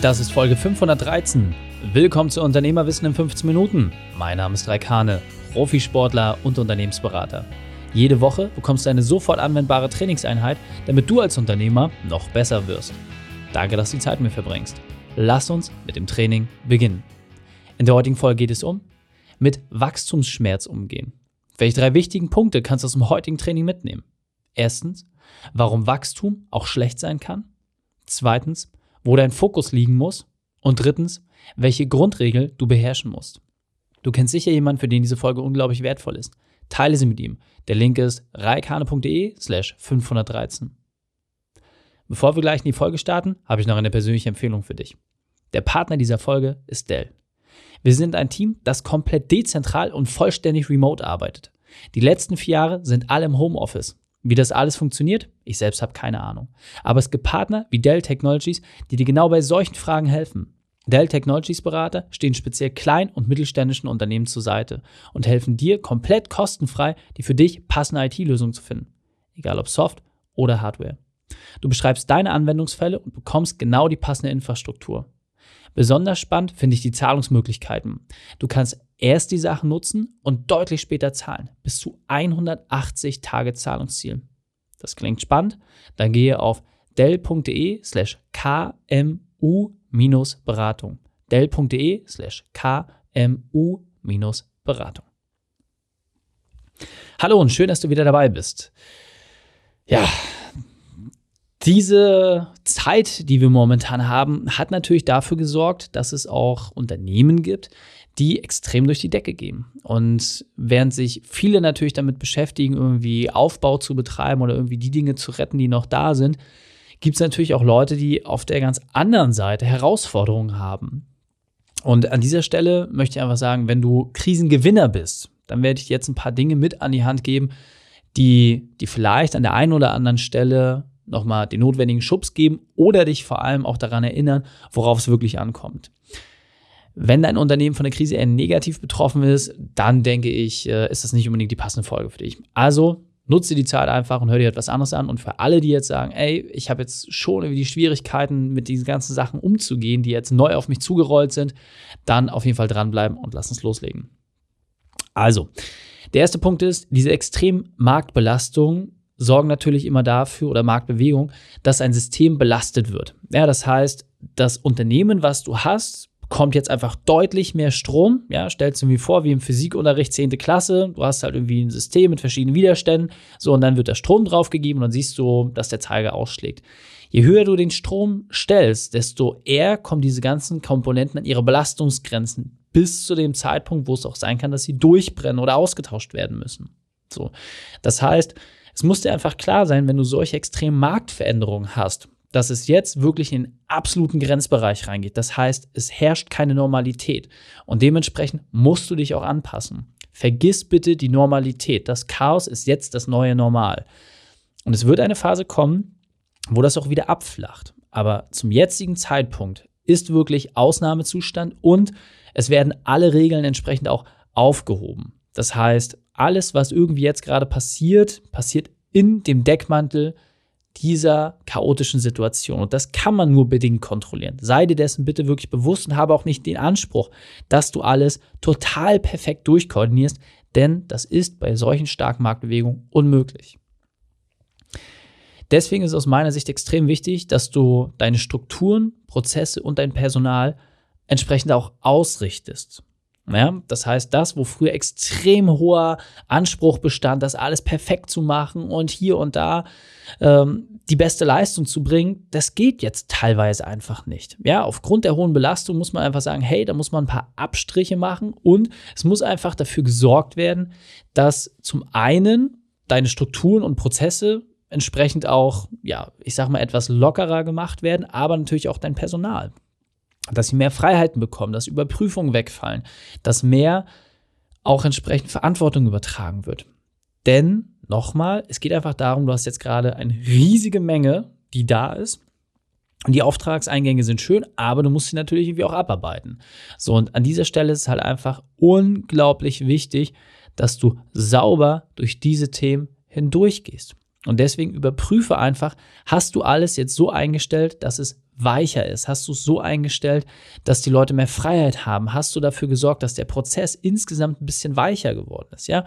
Das ist Folge 513. Willkommen zu Unternehmerwissen in 15 Minuten. Mein Name ist Raikane, Profisportler und Unternehmensberater. Jede Woche bekommst du eine sofort anwendbare Trainingseinheit, damit du als Unternehmer noch besser wirst. Danke, dass du die Zeit mit mir verbringst. Lass uns mit dem Training beginnen. In der heutigen Folge geht es um mit Wachstumsschmerz umgehen. Welche drei wichtigen Punkte kannst du aus dem heutigen Training mitnehmen? Erstens, warum Wachstum auch schlecht sein kann. Zweitens, wo dein Fokus liegen muss. Und drittens, welche Grundregel du beherrschen musst. Du kennst sicher jemanden, für den diese Folge unglaublich wertvoll ist. Teile sie mit ihm. Der Link ist reikane.de slash 513. Bevor wir gleich in die Folge starten, habe ich noch eine persönliche Empfehlung für dich. Der Partner dieser Folge ist Dell. Wir sind ein Team, das komplett dezentral und vollständig remote arbeitet. Die letzten vier Jahre sind alle im Homeoffice. Wie das alles funktioniert, ich selbst habe keine Ahnung. Aber es gibt Partner wie Dell Technologies, die dir genau bei solchen Fragen helfen. Dell Technologies Berater stehen speziell kleinen und mittelständischen Unternehmen zur Seite und helfen dir komplett kostenfrei, die für dich passende IT-Lösung zu finden. Egal ob Soft oder Hardware. Du beschreibst deine Anwendungsfälle und bekommst genau die passende Infrastruktur. Besonders spannend finde ich die Zahlungsmöglichkeiten. Du kannst erst die Sachen nutzen und deutlich später zahlen. Bis zu 180 Tage Zahlungsziel. Das klingt spannend? Dann gehe auf dell.de slash kmu-beratung. dell.de slash kmu-beratung. Hallo und schön, dass du wieder dabei bist. Ja, diese Zeit, die wir momentan haben, hat natürlich dafür gesorgt, dass es auch Unternehmen gibt, die extrem durch die Decke gehen. Und während sich viele natürlich damit beschäftigen, irgendwie Aufbau zu betreiben oder irgendwie die Dinge zu retten, die noch da sind, gibt es natürlich auch Leute, die auf der ganz anderen Seite Herausforderungen haben. Und an dieser Stelle möchte ich einfach sagen, wenn du Krisengewinner bist, dann werde ich jetzt ein paar Dinge mit an die Hand geben, die, die vielleicht an der einen oder anderen Stelle nochmal den notwendigen Schubs geben oder dich vor allem auch daran erinnern, worauf es wirklich ankommt. Wenn dein Unternehmen von der Krise eher negativ betroffen ist, dann denke ich, äh, ist das nicht unbedingt die passende Folge für dich. Also nutze die Zeit einfach und hör dir etwas anderes an. Und für alle, die jetzt sagen, ey, ich habe jetzt schon irgendwie die Schwierigkeiten, mit diesen ganzen Sachen umzugehen, die jetzt neu auf mich zugerollt sind, dann auf jeden Fall dranbleiben und lass uns loslegen. Also, der erste Punkt ist, diese extrem Marktbelastung sorgen natürlich immer dafür oder Marktbewegung, dass ein System belastet wird. Ja, das heißt, das Unternehmen, was du hast, bekommt jetzt einfach deutlich mehr Strom. Ja, stellst du mir vor, wie im Physikunterricht 10. Klasse, du hast halt irgendwie ein System mit verschiedenen Widerständen, so und dann wird der Strom draufgegeben und dann siehst du, dass der Zeiger ausschlägt. Je höher du den Strom stellst, desto eher kommen diese ganzen Komponenten an ihre Belastungsgrenzen bis zu dem Zeitpunkt, wo es auch sein kann, dass sie durchbrennen oder ausgetauscht werden müssen. So. Das heißt, es muss dir einfach klar sein, wenn du solche extremen Marktveränderungen hast, dass es jetzt wirklich in den absoluten Grenzbereich reingeht. Das heißt, es herrscht keine Normalität und dementsprechend musst du dich auch anpassen. Vergiss bitte die Normalität. Das Chaos ist jetzt das neue Normal. Und es wird eine Phase kommen, wo das auch wieder abflacht. Aber zum jetzigen Zeitpunkt ist wirklich Ausnahmezustand und es werden alle Regeln entsprechend auch aufgehoben. Das heißt, alles, was irgendwie jetzt gerade passiert, passiert in dem Deckmantel dieser chaotischen Situation. Und das kann man nur bedingt kontrollieren. Sei dir dessen bitte wirklich bewusst und habe auch nicht den Anspruch, dass du alles total perfekt durchkoordinierst, denn das ist bei solchen starken Marktbewegungen unmöglich. Deswegen ist es aus meiner Sicht extrem wichtig, dass du deine Strukturen, Prozesse und dein Personal entsprechend auch ausrichtest. Ja, das heißt, das, wo früher extrem hoher Anspruch bestand, das alles perfekt zu machen und hier und da ähm, die beste Leistung zu bringen, das geht jetzt teilweise einfach nicht. Ja, aufgrund der hohen Belastung muss man einfach sagen, hey, da muss man ein paar Abstriche machen und es muss einfach dafür gesorgt werden, dass zum einen deine Strukturen und Prozesse entsprechend auch, ja, ich sag mal, etwas lockerer gemacht werden, aber natürlich auch dein Personal dass sie mehr Freiheiten bekommen, dass Überprüfungen wegfallen, dass mehr auch entsprechend Verantwortung übertragen wird. Denn, nochmal, es geht einfach darum, du hast jetzt gerade eine riesige Menge, die da ist. Und die Auftragseingänge sind schön, aber du musst sie natürlich irgendwie auch abarbeiten. So, und an dieser Stelle ist es halt einfach unglaublich wichtig, dass du sauber durch diese Themen hindurchgehst. Und deswegen überprüfe einfach, hast du alles jetzt so eingestellt, dass es weicher ist? Hast du es so eingestellt, dass die Leute mehr Freiheit haben? Hast du dafür gesorgt, dass der Prozess insgesamt ein bisschen weicher geworden ist? Ja,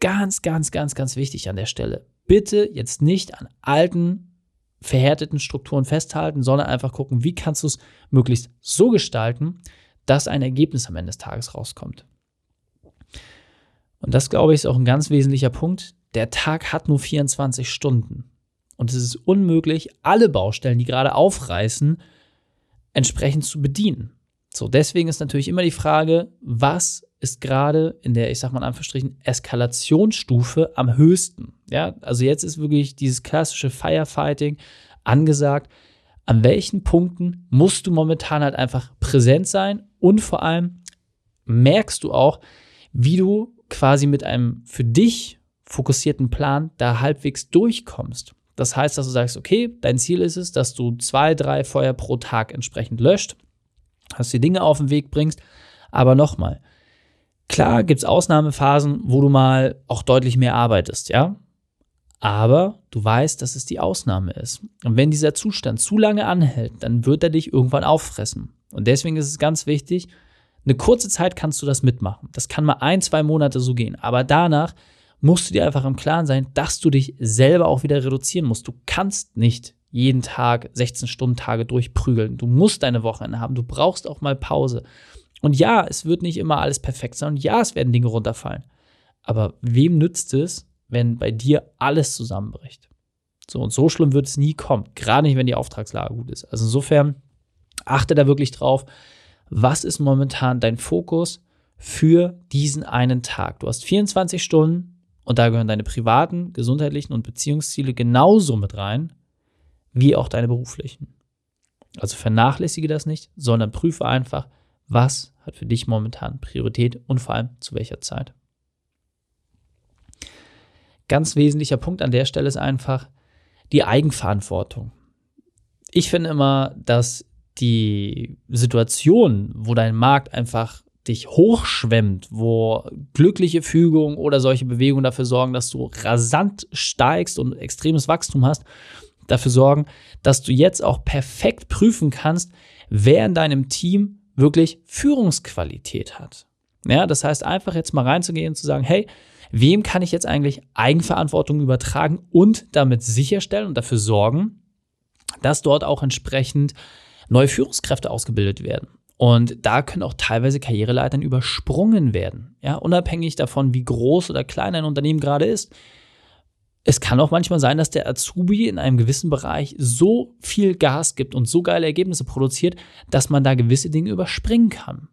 ganz, ganz, ganz, ganz wichtig an der Stelle. Bitte jetzt nicht an alten, verhärteten Strukturen festhalten, sondern einfach gucken, wie kannst du es möglichst so gestalten, dass ein Ergebnis am Ende des Tages rauskommt. Und das, glaube ich, ist auch ein ganz wesentlicher Punkt. Der Tag hat nur 24 Stunden. Und es ist unmöglich, alle Baustellen, die gerade aufreißen, entsprechend zu bedienen. So, deswegen ist natürlich immer die Frage, was ist gerade in der, ich sag mal in Anführungsstrichen, Eskalationsstufe am höchsten? Ja, also jetzt ist wirklich dieses klassische Firefighting angesagt. An welchen Punkten musst du momentan halt einfach präsent sein und vor allem merkst du auch, wie du quasi mit einem für dich fokussierten Plan da halbwegs durchkommst. Das heißt, dass du sagst, okay, dein Ziel ist es, dass du zwei, drei Feuer pro Tag entsprechend löscht, dass du die Dinge auf den Weg bringst. Aber nochmal, klar gibt es Ausnahmephasen, wo du mal auch deutlich mehr arbeitest, ja. Aber du weißt, dass es die Ausnahme ist. Und wenn dieser Zustand zu lange anhält, dann wird er dich irgendwann auffressen. Und deswegen ist es ganz wichtig, eine kurze Zeit kannst du das mitmachen. Das kann mal ein, zwei Monate so gehen. Aber danach musst du dir einfach im Klaren sein, dass du dich selber auch wieder reduzieren musst. Du kannst nicht jeden Tag 16 Stunden Tage durchprügeln. Du musst deine Wochenende haben. Du brauchst auch mal Pause. Und ja, es wird nicht immer alles perfekt sein. Und ja, es werden Dinge runterfallen. Aber wem nützt es, wenn bei dir alles zusammenbricht? So und so schlimm wird es nie kommen. Gerade nicht, wenn die Auftragslage gut ist. Also insofern achte da wirklich drauf. Was ist momentan dein Fokus für diesen einen Tag? Du hast 24 Stunden und da gehören deine privaten, gesundheitlichen und Beziehungsziele genauso mit rein, wie auch deine beruflichen. Also vernachlässige das nicht, sondern prüfe einfach, was hat für dich momentan Priorität und vor allem zu welcher Zeit. Ganz wesentlicher Punkt an der Stelle ist einfach die Eigenverantwortung. Ich finde immer, dass die Situation, wo dein Markt einfach dich hochschwemmt, wo glückliche Fügung oder solche Bewegungen dafür sorgen, dass du rasant steigst und extremes Wachstum hast, dafür sorgen, dass du jetzt auch perfekt prüfen kannst, wer in deinem Team wirklich Führungsqualität hat. Ja, das heißt einfach jetzt mal reinzugehen und zu sagen, hey, wem kann ich jetzt eigentlich Eigenverantwortung übertragen und damit sicherstellen und dafür sorgen, dass dort auch entsprechend neue Führungskräfte ausgebildet werden. Und da können auch teilweise Karriereleitern übersprungen werden, ja, unabhängig davon, wie groß oder klein ein Unternehmen gerade ist. Es kann auch manchmal sein, dass der Azubi in einem gewissen Bereich so viel Gas gibt und so geile Ergebnisse produziert, dass man da gewisse Dinge überspringen kann.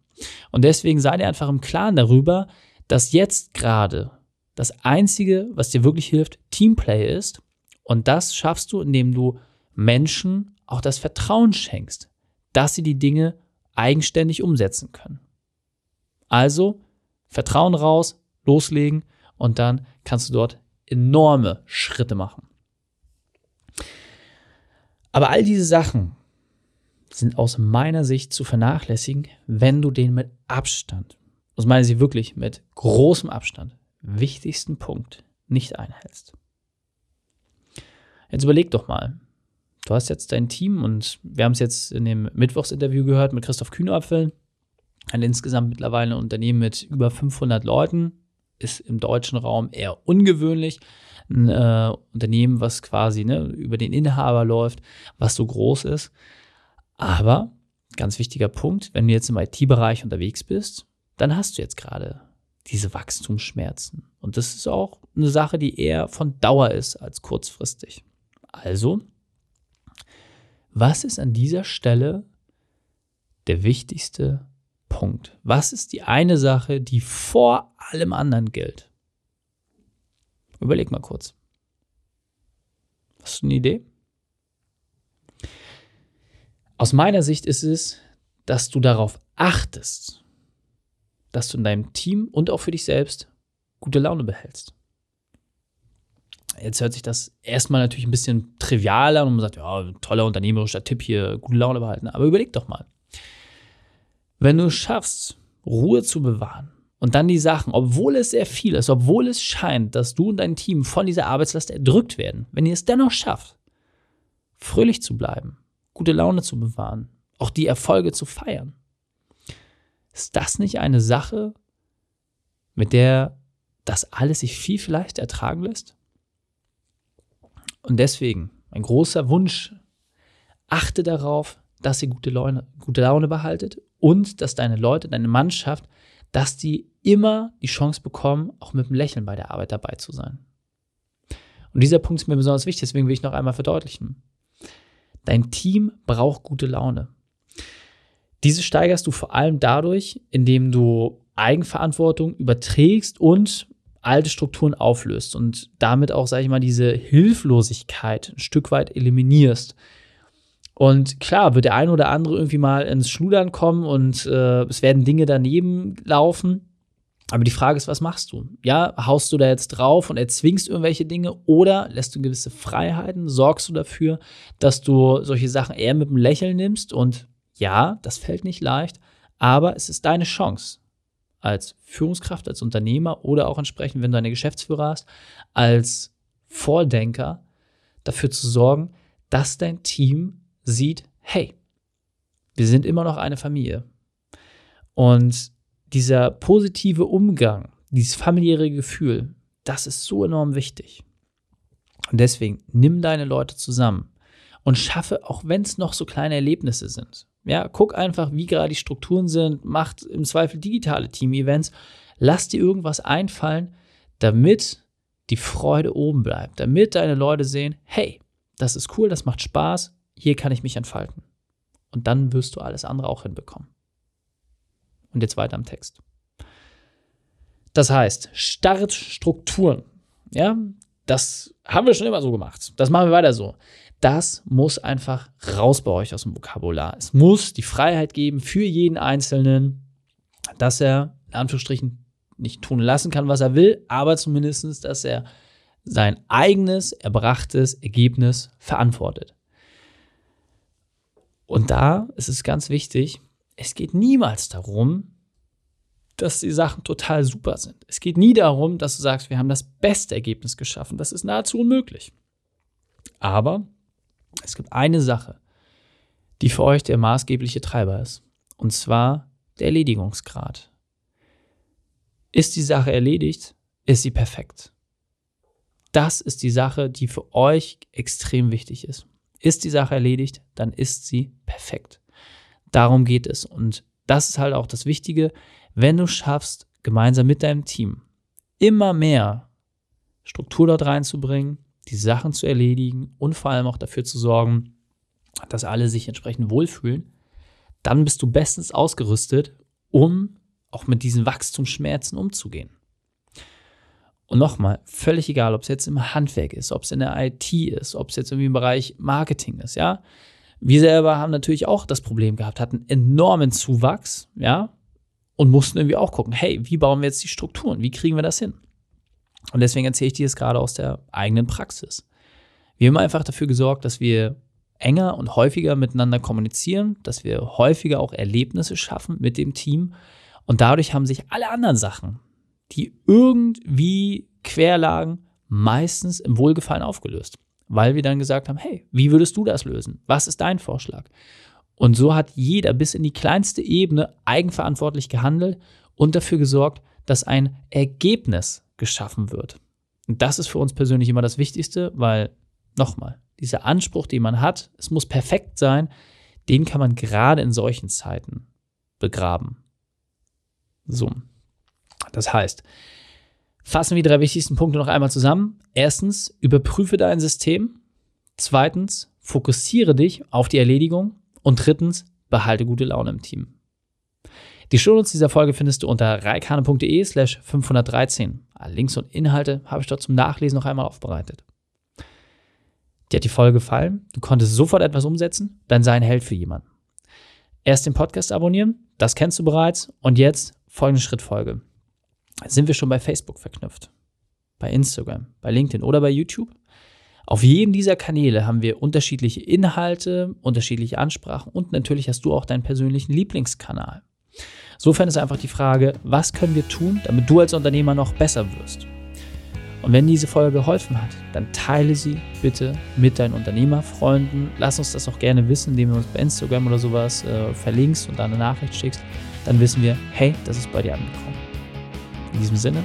Und deswegen sei dir einfach im Klaren darüber, dass jetzt gerade das Einzige, was dir wirklich hilft, Teamplay ist. Und das schaffst du, indem du Menschen auch das Vertrauen schenkst, dass sie die Dinge eigenständig umsetzen können. Also Vertrauen raus, loslegen und dann kannst du dort enorme Schritte machen. Aber all diese Sachen sind aus meiner Sicht zu vernachlässigen, wenn du den mit Abstand, aus meiner Sicht wirklich mit großem Abstand, wichtigsten Punkt nicht einhältst. Jetzt überleg doch mal, du hast jetzt dein Team und wir haben es jetzt in dem Mittwochsinterview gehört mit Christoph Kühnapfel. Ein insgesamt mittlerweile Unternehmen mit über 500 Leuten, ist im deutschen Raum eher ungewöhnlich. Ein äh, Unternehmen, was quasi ne, über den Inhaber läuft, was so groß ist. Aber ganz wichtiger Punkt, wenn du jetzt im IT-Bereich unterwegs bist, dann hast du jetzt gerade diese Wachstumsschmerzen. Und das ist auch eine Sache, die eher von Dauer ist als kurzfristig. Also was ist an dieser Stelle der wichtigste Punkt? Was ist die eine Sache, die vor allem anderen gilt? Überleg mal kurz. Hast du eine Idee? Aus meiner Sicht ist es, dass du darauf achtest, dass du in deinem Team und auch für dich selbst gute Laune behältst. Jetzt hört sich das erstmal natürlich ein bisschen trivial an und man sagt, ja, toller unternehmerischer Tipp hier, gute Laune behalten. Aber überleg doch mal. Wenn du schaffst, Ruhe zu bewahren und dann die Sachen, obwohl es sehr viel ist, obwohl es scheint, dass du und dein Team von dieser Arbeitslast erdrückt werden, wenn ihr es dennoch schafft, fröhlich zu bleiben, gute Laune zu bewahren, auch die Erfolge zu feiern, ist das nicht eine Sache, mit der das alles sich viel, viel leichter ertragen lässt? Und deswegen, ein großer Wunsch, achte darauf, dass ihr gute Laune, gute Laune behaltet und dass deine Leute, deine Mannschaft, dass die immer die Chance bekommen, auch mit einem Lächeln bei der Arbeit dabei zu sein. Und dieser Punkt ist mir besonders wichtig, deswegen will ich noch einmal verdeutlichen. Dein Team braucht gute Laune. Diese steigerst du vor allem dadurch, indem du Eigenverantwortung überträgst und alte Strukturen auflöst und damit auch, sage ich mal, diese Hilflosigkeit ein Stück weit eliminierst. Und klar, wird der eine oder andere irgendwie mal ins Schludern kommen und äh, es werden Dinge daneben laufen. Aber die Frage ist, was machst du? Ja, haust du da jetzt drauf und erzwingst irgendwelche Dinge oder lässt du gewisse Freiheiten? Sorgst du dafür, dass du solche Sachen eher mit einem Lächeln nimmst? Und ja, das fällt nicht leicht, aber es ist deine Chance als Führungskraft, als Unternehmer oder auch entsprechend, wenn du eine Geschäftsführer hast, als Vordenker dafür zu sorgen, dass dein Team sieht, hey, wir sind immer noch eine Familie. Und dieser positive Umgang, dieses familiäre Gefühl, das ist so enorm wichtig. Und deswegen nimm deine Leute zusammen und schaffe, auch wenn es noch so kleine Erlebnisse sind. Ja, guck einfach, wie gerade die Strukturen sind, macht im Zweifel digitale Team-Events, lass dir irgendwas einfallen, damit die Freude oben bleibt, damit deine Leute sehen, hey, das ist cool, das macht Spaß, hier kann ich mich entfalten. Und dann wirst du alles andere auch hinbekommen. Und jetzt weiter am Text. Das heißt, Startstrukturen. Ja, das haben wir schon immer so gemacht. Das machen wir weiter so. Das muss einfach raus bei euch aus dem Vokabular. Es muss die Freiheit geben für jeden Einzelnen, dass er in Anführungsstrichen nicht tun lassen kann, was er will, aber zumindest, dass er sein eigenes erbrachtes Ergebnis verantwortet. Und da ist es ganz wichtig, es geht niemals darum, dass die Sachen total super sind. Es geht nie darum, dass du sagst, wir haben das beste Ergebnis geschaffen. Das ist nahezu unmöglich. Aber es gibt eine Sache, die für euch der maßgebliche Treiber ist. Und zwar der Erledigungsgrad. Ist die Sache erledigt, ist sie perfekt. Das ist die Sache, die für euch extrem wichtig ist. Ist die Sache erledigt, dann ist sie perfekt. Darum geht es. Und das ist halt auch das Wichtige, wenn du schaffst, gemeinsam mit deinem Team immer mehr Struktur dort reinzubringen, die Sachen zu erledigen und vor allem auch dafür zu sorgen, dass alle sich entsprechend wohlfühlen, dann bist du bestens ausgerüstet, um auch mit diesen Wachstumsschmerzen umzugehen. Und nochmal, völlig egal, ob es jetzt im Handwerk ist, ob es in der IT ist, ob es jetzt irgendwie im Bereich Marketing ist, ja. Wir selber haben natürlich auch das Problem gehabt, hatten enormen Zuwachs, ja, und mussten irgendwie auch gucken, hey, wie bauen wir jetzt die Strukturen? Wie kriegen wir das hin? Und deswegen erzähle ich dir das gerade aus der eigenen Praxis. Wir haben einfach dafür gesorgt, dass wir enger und häufiger miteinander kommunizieren, dass wir häufiger auch Erlebnisse schaffen mit dem Team. Und dadurch haben sich alle anderen Sachen, die irgendwie quer lagen, meistens im Wohlgefallen aufgelöst. Weil wir dann gesagt haben, hey, wie würdest du das lösen? Was ist dein Vorschlag? Und so hat jeder bis in die kleinste Ebene eigenverantwortlich gehandelt und dafür gesorgt, dass ein Ergebnis geschaffen wird. Und das ist für uns persönlich immer das Wichtigste, weil nochmal, dieser Anspruch, den man hat, es muss perfekt sein, den kann man gerade in solchen Zeiten begraben. So, das heißt, fassen wir die drei wichtigsten Punkte noch einmal zusammen. Erstens, überprüfe dein System. Zweitens, fokussiere dich auf die Erledigung. Und drittens, behalte gute Laune im Team. Die Shownotes dieser Folge findest du unter reikane.de slash 513. Alle Links und Inhalte habe ich dort zum Nachlesen noch einmal aufbereitet. Dir hat die Folge gefallen? Du konntest sofort etwas umsetzen? Dann sei ein Held für jemanden. Erst den Podcast abonnieren, das kennst du bereits. Und jetzt folgende Schrittfolge sind wir schon bei Facebook verknüpft, bei Instagram, bei LinkedIn oder bei YouTube. Auf jedem dieser Kanäle haben wir unterschiedliche Inhalte, unterschiedliche Ansprachen und natürlich hast du auch deinen persönlichen Lieblingskanal. Insofern ist einfach die Frage, was können wir tun, damit du als Unternehmer noch besser wirst? Und wenn diese Folge geholfen hat, dann teile sie bitte mit deinen Unternehmerfreunden. Lass uns das auch gerne wissen, indem du uns bei Instagram oder sowas äh, verlinkst und da eine Nachricht schickst. Dann wissen wir, hey, das ist bei dir angekommen. In diesem Sinne,